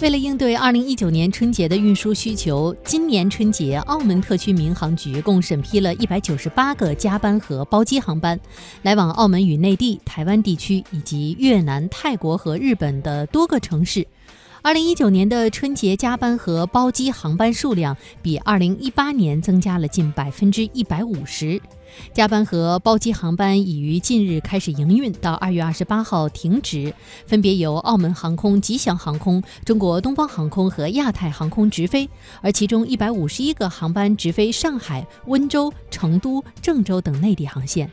为了应对2019年春节的运输需求，今年春节澳门特区民航局共审批了198个加班和包机航班，来往澳门与内地、台湾地区以及越南、泰国和日本的多个城市。二零一九年的春节加班和包机航班数量比二零一八年增加了近百分之一百五十。加班和包机航班已于近日开始营运，到二月二十八号停止，分别由澳门航空、吉祥航空、中国东方航空和亚太航空直飞，而其中一百五十一个航班直飞上海、温州、成都、郑州等内地航线。